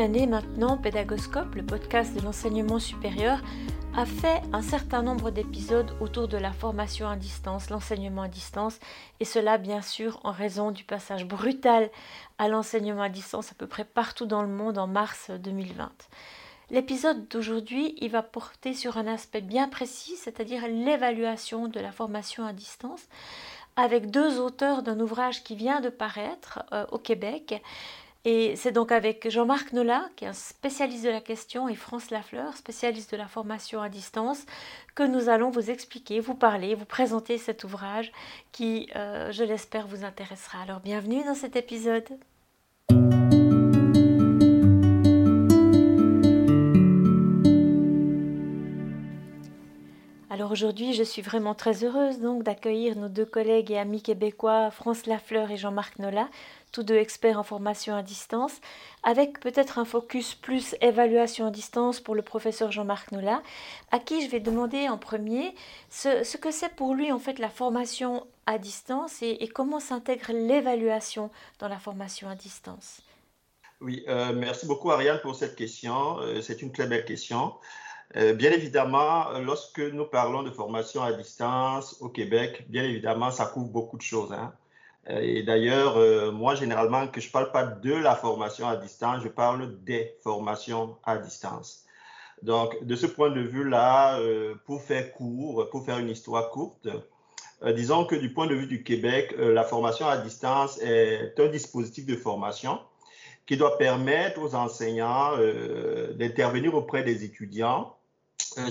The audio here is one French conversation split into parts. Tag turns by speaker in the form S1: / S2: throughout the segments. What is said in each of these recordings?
S1: année maintenant, Pédagoscope, le podcast de l'enseignement supérieur, a fait un certain nombre d'épisodes autour de la formation à distance, l'enseignement à distance, et cela bien sûr en raison du passage brutal à l'enseignement à distance à peu près partout dans le monde en mars 2020. L'épisode d'aujourd'hui, il va porter sur un aspect bien précis, c'est-à-dire l'évaluation de la formation à distance, avec deux auteurs d'un ouvrage qui vient de paraître euh, au Québec, et c'est donc avec Jean-Marc Nola, qui est un spécialiste de la question, et France Lafleur, spécialiste de la formation à distance, que nous allons vous expliquer, vous parler, vous présenter cet ouvrage qui, euh, je l'espère, vous intéressera. Alors bienvenue dans cet épisode. Alors aujourd'hui, je suis vraiment très heureuse donc d'accueillir nos deux collègues et amis québécois, France Lafleur et Jean-Marc Nola, tous deux experts en formation à distance, avec peut-être un focus plus évaluation à distance pour le professeur Jean-Marc Nola, à qui je vais demander en premier ce, que c'est pour lui en fait la formation à distance et, comment s'intègre l'évaluation dans la formation à distance.
S2: Oui, euh, merci beaucoup Ariane pour cette question. Euh, c'est une très belle question. Euh, bien évidemment, lorsque nous parlons de formation à distance au Québec, bien évidemment, ça couvre beaucoup de choses. Hein. Euh, et d'ailleurs, euh, moi, généralement, que je ne parle pas de la formation à distance, je parle des formations à distance. Donc, de ce point de vue-là, pour faire court, pour faire une histoire courte, disons que du point de vue du Québec, la formation à distance est un dispositif de formation qui doit permettre aux enseignants d'intervenir auprès des étudiants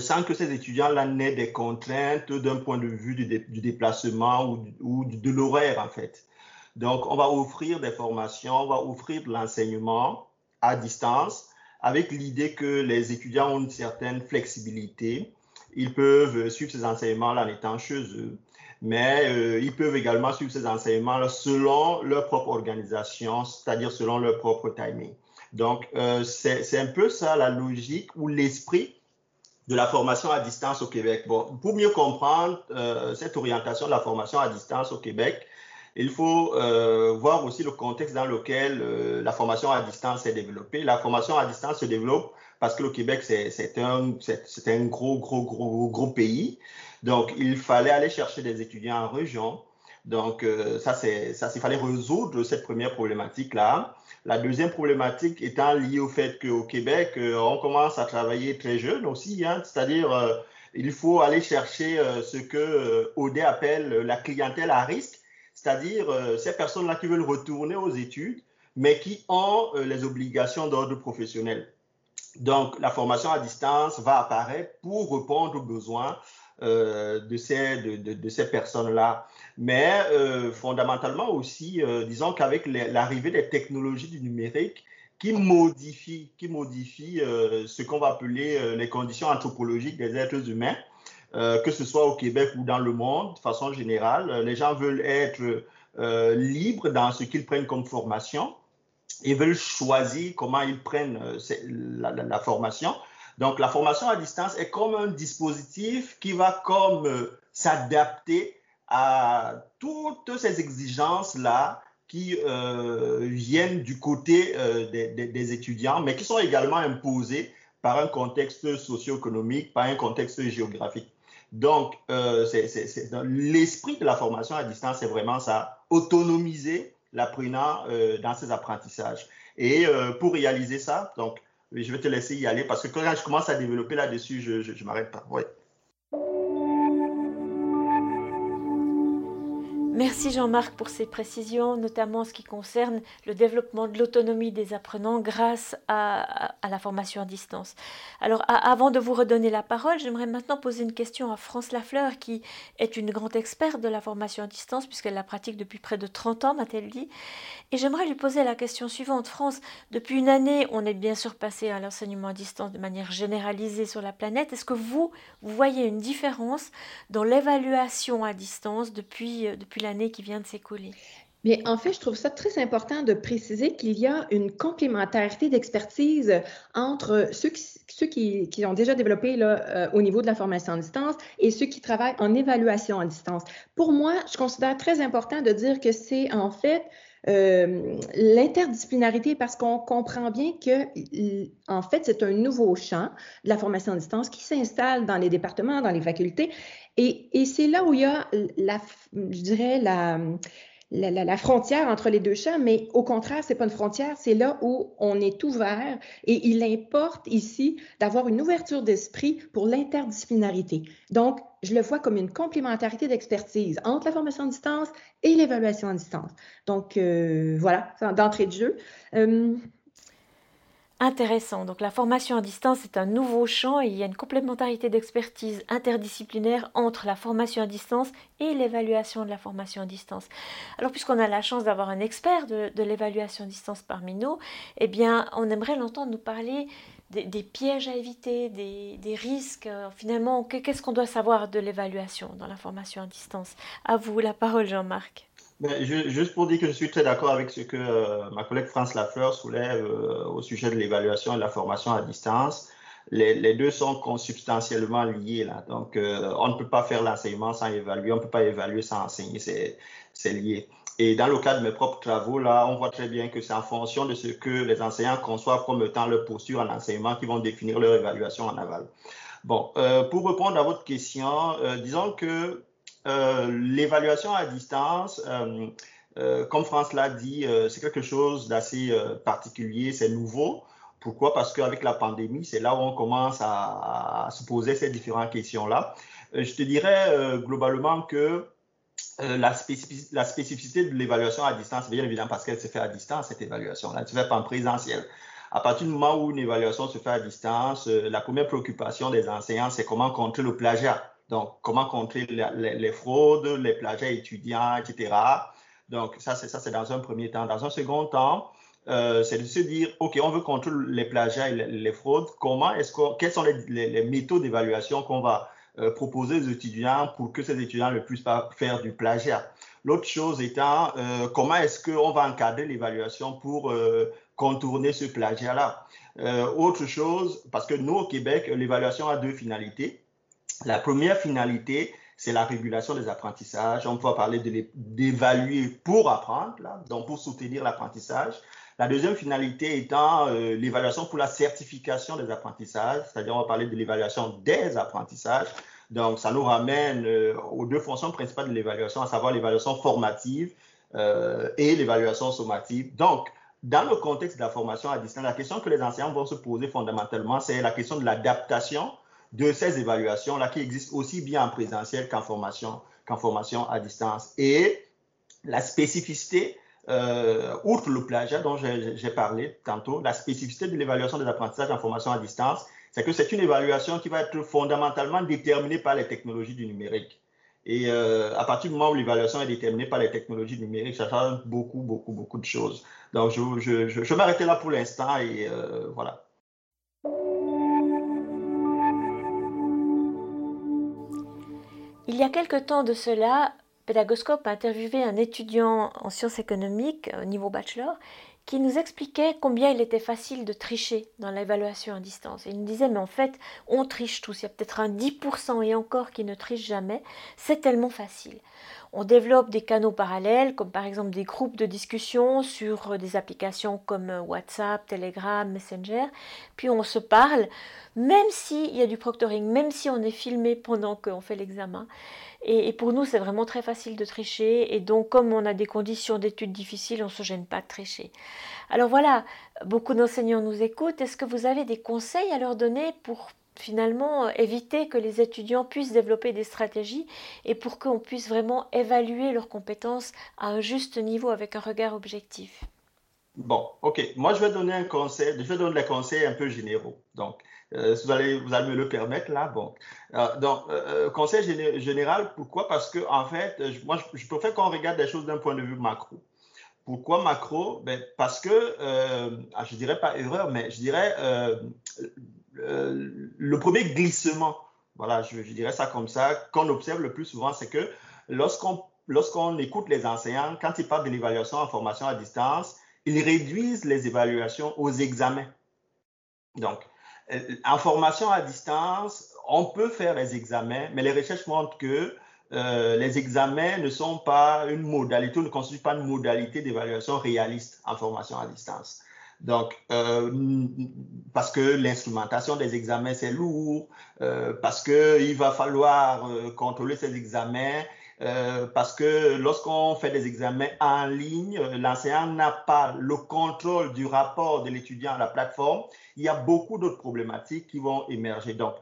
S2: sans que ces étudiants-là n'aient des contraintes d'un point de vue du, déplacement ou, de l'horaire, en fait. Donc, on va offrir des formations, on va offrir de l'enseignement à distance avec l'idée que les étudiants ont une certaine flexibilité. Ils peuvent suivre ces enseignements-là en étant chez eux, mais euh, ils peuvent également suivre ces enseignements selon leur propre organisation, c'est-à-dire selon leur propre timing. Donc, euh, c'est un peu ça la logique ou l'esprit de la formation à distance au Québec. Bon, pour mieux comprendre euh, cette orientation de la formation à distance au Québec, il faut euh, voir aussi le contexte dans lequel euh, la formation à distance est développée. La formation à distance se développe parce que le Québec, c'est un, un gros, gros, gros, gros pays. Donc, il fallait aller chercher des étudiants en région. Donc, euh, ça, c'est, ça, il fallait résoudre cette première problématique-là. La deuxième problématique étant liée au fait qu'au Québec, on commence à travailler très jeune aussi, hein, c'est-à-dire il faut aller chercher ce que Audet appelle la clientèle à risque c'est-à-dire euh, ces personnes-là qui veulent retourner aux études, mais qui ont euh, les obligations d'ordre professionnel. Donc, la formation à distance va apparaître pour répondre aux besoins euh, de, ces personnes-là. Mais fondamentalement aussi, disons qu'avec l'arrivée des technologies du numérique, qui modifient, qui modifient ce qu'on va appeler les conditions anthropologiques des êtres humains, euh, que ce soit au Québec ou dans le monde, de façon générale. Les gens veulent être euh, libres dans ce qu'ils prennent comme formation. Ils veulent choisir comment ils prennent euh, la, formation. Donc, la formation à distance est comme un dispositif qui va comme s'adapter à toutes ces exigences-là qui viennent du côté des, étudiants, mais qui sont également imposées par un contexte socio-économique, par un contexte géographique. Donc, euh, l'esprit de la formation à distance, c'est vraiment ça, autonomiser l'apprenant euh, dans ses apprentissages. Et euh, pour réaliser ça, donc, je vais te laisser y aller parce que quand je commence à développer là-dessus, je ne m'arrête pas. Ouais.
S1: Merci Jean-Marc pour ces précisions, notamment en ce qui concerne le développement de l'autonomie des apprenants grâce à, la formation à distance. Alors avant de vous redonner la parole, j'aimerais maintenant poser une question à France Lafleur, qui est une grande experte de la formation à distance, puisqu'elle la pratique depuis près de 30 ans, m'a-t-elle dit. Et j'aimerais lui poser la question suivante. France, depuis une année, on est bien sûr passé à l'enseignement à distance de manière généralisée sur la planète. Est-ce que vous, voyez une différence dans l'évaluation à distance depuis, euh, depuis la qui vient de s'écouler?
S3: En fait, je trouve ça très important de préciser qu'il y a une complémentarité d'expertise entre ceux qui, ont déjà développé là, euh, au niveau de la formation à distance et ceux qui travaillent en évaluation à distance. Pour moi, je considère très important de dire que c'est en fait l'interdisciplinarité parce qu'on comprend bien que, en fait, c'est un nouveau champ de la formation à distance qui s'installe dans les départements, dans les facultés. Et, c'est là où il y a, je dirais, la, la, frontière entre les deux champs, mais au contraire, c'est pas une frontière, c'est là où on est ouvert et il importe ici d'avoir une ouverture d'esprit pour l'interdisciplinarité. Donc, je le vois comme une complémentarité d'expertise entre la formation à distance et l'évaluation à distance. Donc, euh, voilà, d'entrée de jeu. Euh,
S1: Intéressant. Donc la formation à distance est un nouveau champ et il y a une complémentarité d'expertise interdisciplinaire entre la formation à distance et l'évaluation de la formation à distance. Alors puisqu'on a la chance d'avoir un expert de, l'évaluation à distance parmi nous, eh bien on aimerait l'entendre nous parler des, pièges à éviter, des, risques. Euh, finalement, qu'est-ce qu'on doit savoir de l'évaluation dans la formation à distance? À vous la parole, Jean-Marc.
S2: Ben, juste pour dire que je suis très d'accord avec ce que euh, ma collègue France Lafleur soulève euh, au sujet de l'évaluation et de la formation à distance. Les, deux sont consubstantiellement liés. Là. Donc, euh, on ne peut pas faire l'enseignement sans évaluer, on ne peut pas évaluer sans enseigner, c'est lié. Et dans le cas de mes propres travaux, là, on voit très bien que c'est en fonction de ce que les enseignants conçoivent comme étant leur posture en enseignement qui vont définir leur évaluation en aval. Bon, pour répondre à votre question, disons que euh, l'évaluation à distance, euh, euh, comme France l'a dit, c'est quelque chose d'assez particulier, c'est nouveau. Pourquoi? Parce qu'avec la pandémie, c'est là où on commence à, se poser ces différentes questions-là. je te dirais globalement que la, spécificité de l'évaluation à distance, bien évidemment parce qu'elle se fait à distance, cette évaluation-là, elle ne se fait pas en présentiel. À partir du moment où une évaluation se fait à distance, la première préoccupation des enseignants, c'est comment contrer le plagiat. Donc, comment contrer les, fraudes, les plagiats étudiants, etc. Donc, ça, c'est ça, c'est dans un premier temps. Dans un second temps, euh, c'est de se dire, OK, on veut contrer les plagiats et les, fraudes. Comment est-ce que, quelles sont les, méthodes d'évaluation qu'on va euh, proposer aux étudiants pour que ces étudiants ne puissent pas faire du plagiat? L'autre chose étant, euh, comment est-ce qu'on va encadrer l'évaluation pour contourner ce plagiat-là? autre chose, parce que nous, au Québec, l'évaluation a deux finalités. La première finalité, c'est la régulation des apprentissages. On peut parler d'évaluer pour apprendre, donc pour soutenir l'apprentissage. La deuxième finalité étant euh, l'évaluation pour la certification des apprentissages, c'est-à-dire on va parler de l'évaluation des apprentissages. Donc, ça nous ramène euh, aux deux fonctions principales de l'évaluation, à savoir l'évaluation formative euh, et l'évaluation sommative. Donc, dans le contexte de la formation à distance, la question que les enseignants vont se poser fondamentalement, c'est la question de l'adaptation de ces évaluations-là qui existent aussi bien en présentiel qu'en formation, qu'en formation à distance. Et la spécificité, euh, outre le plagiat dont j'ai parlé tantôt, la spécificité de l'évaluation des apprentissages en formation à distance, c'est que c'est une évaluation qui va être fondamentalement déterminée par les technologies du numérique. Et euh, à partir du moment où l'évaluation est déterminée par les technologies numériques, ça change beaucoup, beaucoup, beaucoup de choses. Donc, je, je, je, je m'arrêter là pour l'instant et euh, voilà.
S1: Il y a quelque temps de cela, Pédagoscope a interviewé un étudiant en sciences économiques au niveau bachelor qui nous expliquait combien il était facile de tricher dans l'évaluation à distance. il nous disait, mais en fait, on triche tous. Il y a peut-être un 10% et encore qui ne triche jamais. C'est tellement facile. On développe des canaux parallèles, comme par exemple des groupes de discussion sur des applications comme WhatsApp, Telegram, Messenger. Puis on se parle, même s'il y a du proctoring, même si on est filmé pendant qu'on fait l'examen. Et, pour nous, c'est vraiment très facile de tricher. Et donc, comme on a des conditions d'études difficiles, on ne se gêne pas de tricher. Alors voilà, beaucoup d'enseignants nous écoutent. Est-ce que vous avez des conseils à leur donner pour finalement éviter que les étudiants puissent développer des stratégies et pour qu'on puisse vraiment évaluer leurs compétences à un juste niveau avec un regard objectif
S2: Bon, ok. Moi, je vais donner un conseil, je vais donner des conseils un peu généraux. Donc, euh, vous, allez, vous allez me le permettre là. Bon. Euh, donc, euh, conseil général, pourquoi? Parce que, en fait, moi, je, préfère qu'on regarde des choses d'un point de vue macro. Pourquoi macro? Ben, Parce que, ah, je dirais pas erreur, mais je dirais le premier glissement, voilà, je, dirais ça comme ça, qu'on observe le plus souvent, c'est que lorsqu'on lorsqu'on écoute les enseignants, quand ils parlent de l'évaluation en formation à distance, ils réduisent les évaluations aux examens. Donc, euh, en formation à distance, on peut faire les examens, mais les recherches montrent que euh, les examens ne sont pas une modalité, ne constituent pas une modalité d'évaluation réaliste en formation à distance. Donc, euh, parce que l'instrumentation des examens, c'est lourd, euh, parce qu'il va falloir euh, contrôler ces examens, euh, parce que lorsqu'on fait des examens en ligne, l'enseignant n'a pas le contrôle du rapport de l'étudiant à la plateforme. Il y a beaucoup d'autres problématiques qui vont émerger. Donc,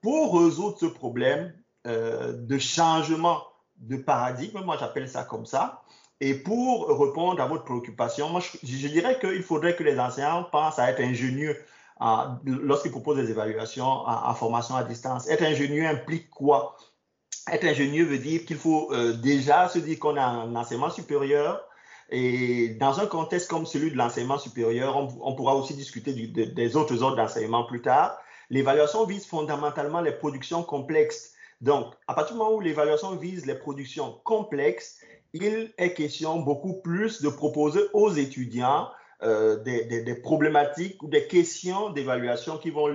S2: pour résoudre ce problème de changement de paradigme, moi j'appelle ça comme ça, et pour répondre à votre préoccupation, moi, je, dirais qu'il faudrait que les enseignants pensent à être ingénieux lorsqu'ils proposent des évaluations en, formation à distance. Être ingénieux implique quoi? Être ingénieux veut dire qu'il faut euh, déjà se dire qu'on a un enseignement supérieur. Et dans un contexte comme celui de l'enseignement supérieur, on, pourra aussi discuter des autres ordres d'enseignement plus tard. L'évaluation vise fondamentalement les productions complexes. Donc, à partir du moment où l'évaluation vise les productions complexes, il est question beaucoup plus de proposer aux étudiants euh, des, problématiques ou des questions d'évaluation qui, vont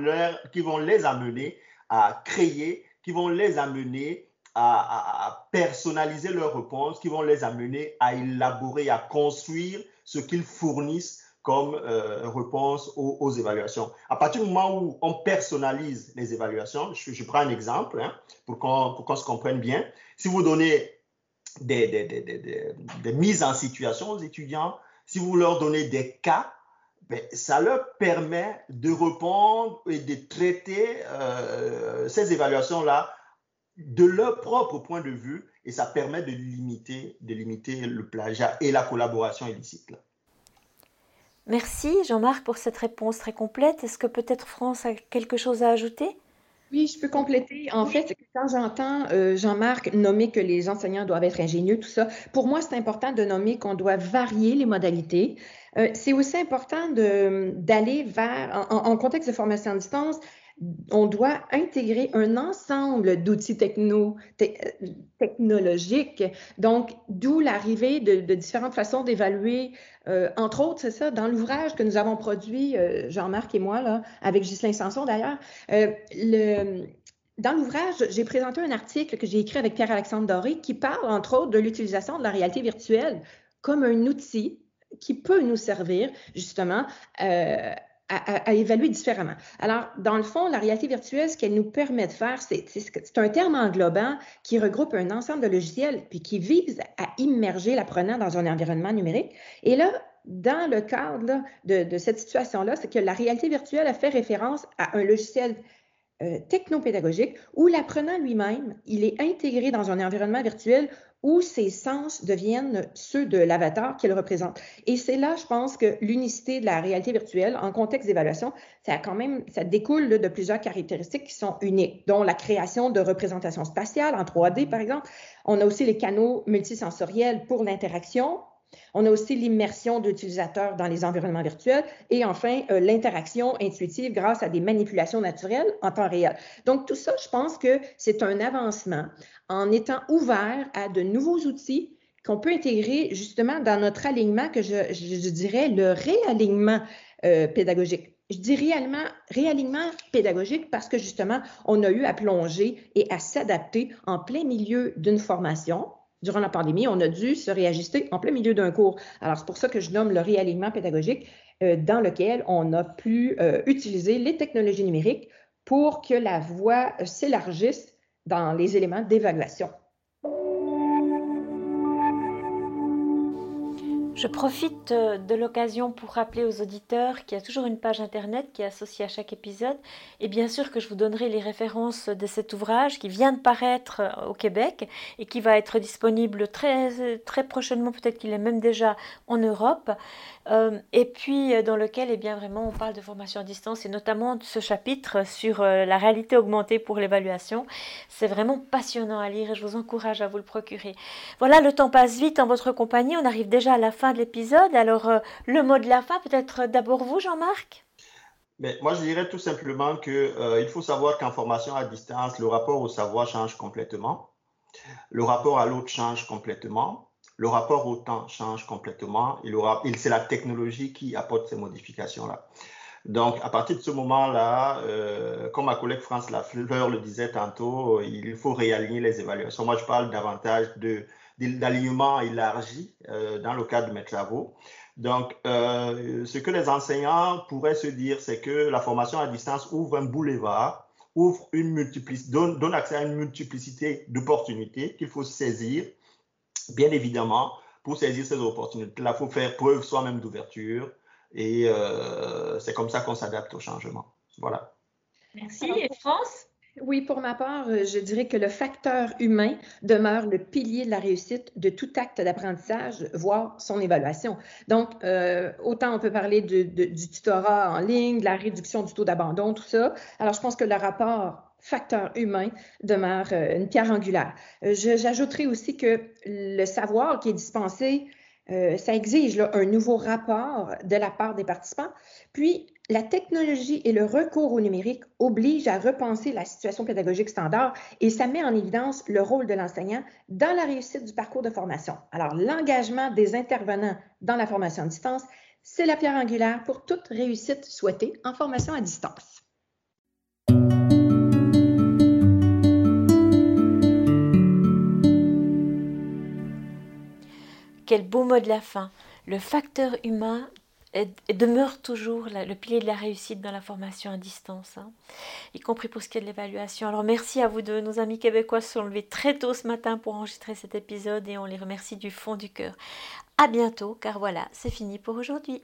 S2: qui vont les amener à créer, qui vont les amener à, personnaliser leurs réponses, qui vont les amener à élaborer, à construire ce qu'ils fournissent comme euh, réponse aux, évaluations. À partir du moment où on personnalise les évaluations, je, prends un exemple hein, pour qu'on qu se comprenne bien. Si vous donnez des, des, des, des, mises en situation aux étudiants, si vous leur donnez des cas, ben, ça leur permet de répondre et de traiter euh, ces évaluations-là de leur propre point de vue et ça permet de limiter, de limiter le plagiat et la collaboration illicite.
S1: Merci Jean-Marc pour cette réponse très complète. Est-ce que peut-être France a quelque chose à ajouter?
S3: Oui, je peux compléter. En fait, quand j'entends euh, Jean-Marc nommer que les enseignants doivent être ingénieux, tout ça, pour moi, c'est important de nommer qu'on doit varier les modalités. Euh, c'est aussi important d'aller vers, en, en, contexte de formation à distance, on doit intégrer un ensemble d'outils techno, te, technologiques. Donc, d'où l'arrivée de, différentes façons d'évaluer. Euh, entre autres, c'est ça, dans l'ouvrage que nous avons produit, euh, Jean-Marc et moi, là, avec Ghislain Sanson d'ailleurs, euh, dans l'ouvrage, j'ai présenté un article que j'ai écrit avec Pierre-Alexandre Doré qui parle, entre autres, de l'utilisation de la réalité virtuelle comme un outil qui peut nous servir justement à, évaluer différemment. Alors, dans le fond, la réalité virtuelle, ce qu'elle nous permet de faire, c'est un terme englobant qui regroupe un ensemble de logiciels puis qui vise à immerger l'apprenant dans un environnement numérique. Et là, dans le cadre de, cette situation-là, c'est que la réalité virtuelle a fait référence à un logiciel euh, technopédagogique où l'apprenant lui-même, il est intégré dans un environnement virtuel où ses sens deviennent ceux de l'avatar qu'il représente. Et c'est là, je pense, que l'unicité de la réalité virtuelle en contexte d'évaluation, ça quand même, ça découle de plusieurs caractéristiques qui sont uniques, dont la création de représentations spatiales en 3D, par exemple. On a aussi les canaux multisensoriels pour l'interaction, on a aussi l'immersion d'utilisateurs dans les environnements virtuels et enfin euh, l'interaction intuitive grâce à des manipulations naturelles en temps réel. Donc tout ça, je pense que c'est un avancement en étant ouvert à de nouveaux outils qu'on peut intégrer justement dans notre alignement que je, dirais le réalignement euh, pédagogique. Je dis réellement réalignement pédagogique parce que justement, on a eu à plonger et à s'adapter en plein milieu d'une formation, durant la pandémie, on a dû se réajuster en plein milieu d'un cours. Alors, c'est pour ça que je nomme le réalignement pédagogique, euh, dans lequel on a pu euh, utiliser les technologies numériques pour que la voie euh, s'élargisse dans les éléments d'évaluation.
S1: Je profite euh, de l'occasion pour rappeler aux auditeurs qu'il y a toujours une page internet qui est associée à chaque épisode et bien sûr que je vous donnerai les références de cet ouvrage qui vient de paraître euh, au Québec et qui va être disponible très, très prochainement, peut-être qu'il est même déjà en Europe euh, et puis dans lequel eh bien vraiment on parle de formation à distance et notamment de ce chapitre sur la réalité augmentée pour l'évaluation. C'est vraiment passionnant à lire et je vous encourage à vous le procurer. Voilà, le temps passe vite en votre compagnie, on arrive déjà à la fin de l'épisode. Alors, euh, le mot de la fin, peut-être d'abord vous, Jean-Marc?
S2: Mais moi, je dirais tout simplement qu'il euh, faut savoir qu'en formation à distance, le rapport au savoir change complètement. Le rapport à l'autre change complètement. Le rapport au temps change complètement. C'est la technologie qui apporte ces modifications-là. Donc, à partir de ce moment-là, euh, comme ma collègue France Lafleur le disait tantôt, il faut réaligner les évaluations. Moi, je parle davantage de, d'alignement élargi euh, dans le cadre de mes travaux. Donc, euh, ce que les enseignants pourraient se dire, c'est que la formation à distance ouvre un boulevard, ouvre une multiplicité, donne, accès à une multiplicité d'opportunités qu'il faut saisir. Bien évidemment, pour saisir ces opportunités-là, il faut faire preuve soi-même d'ouverture, et euh, c'est comme ça qu'on s'adapte au changement. Voilà.
S1: Merci. Et France?
S3: Oui, pour ma part, euh, je dirais que le facteur humain demeure le pilier de la réussite de tout acte d'apprentissage, voire son évaluation. Donc, euh, autant on peut parler du tutorat en ligne, de la réduction du taux d'abandon, tout ça. Alors, je pense que le rapport facteur humain demeure une pierre angulaire. J'ajouterai aussi que le savoir qui est dispensé euh, ça exige un nouveau rapport de la part des participants. Puis, la technologie et le recours au numérique obligent à repenser la situation pédagogique standard et ça met en évidence le rôle de l'enseignant dans la réussite du parcours de formation. Alors, l'engagement des intervenants dans la formation à distance, c'est la pierre angulaire pour toute réussite souhaitée en formation à distance.
S1: Quel beau mot de la fin. Le facteur humain demeure toujours le pilier de la réussite dans la formation à distance, hein, y compris pour ce qui est de l'évaluation. Alors merci à vous deux. Nos amis québécois se sont levés très tôt ce matin pour enregistrer cet épisode et on les remercie du fond du cœur. À bientôt, car voilà, c'est fini pour aujourd'hui.